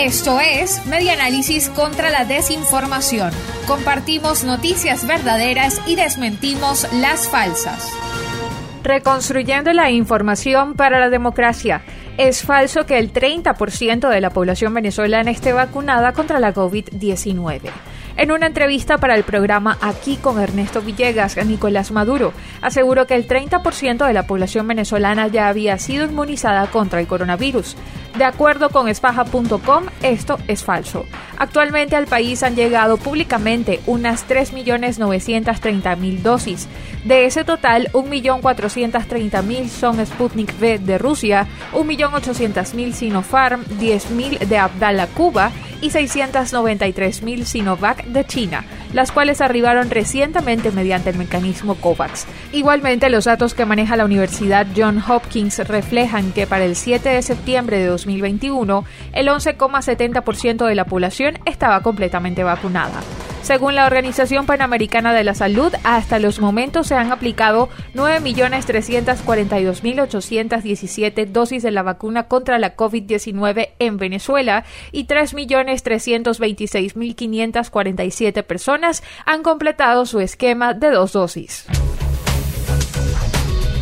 Esto es Media Análisis contra la Desinformación. Compartimos noticias verdaderas y desmentimos las falsas. Reconstruyendo la información para la democracia. Es falso que el 30% de la población venezolana esté vacunada contra la COVID-19. En una entrevista para el programa Aquí con Ernesto Villegas, Nicolás Maduro aseguró que el 30% de la población venezolana ya había sido inmunizada contra el coronavirus. De acuerdo con espaja.com, esto es falso. Actualmente al país han llegado públicamente unas 3.930.000 dosis. De ese total, 1.430.000 son Sputnik V de Rusia, 1.800.000 Sinopharm, 10.000 de Abdala Cuba y 693.000 Sinovac de China, las cuales arribaron recientemente mediante el mecanismo COVAX. Igualmente, los datos que maneja la Universidad John Hopkins reflejan que para el 7 de septiembre de 2021, el 11,70% de la población estaba completamente vacunada. Según la Organización Panamericana de la Salud, hasta los momentos se han aplicado 9.342.817 dosis de la vacuna contra la COVID-19 en Venezuela y 3.326.547 personas han completado su esquema de dos dosis.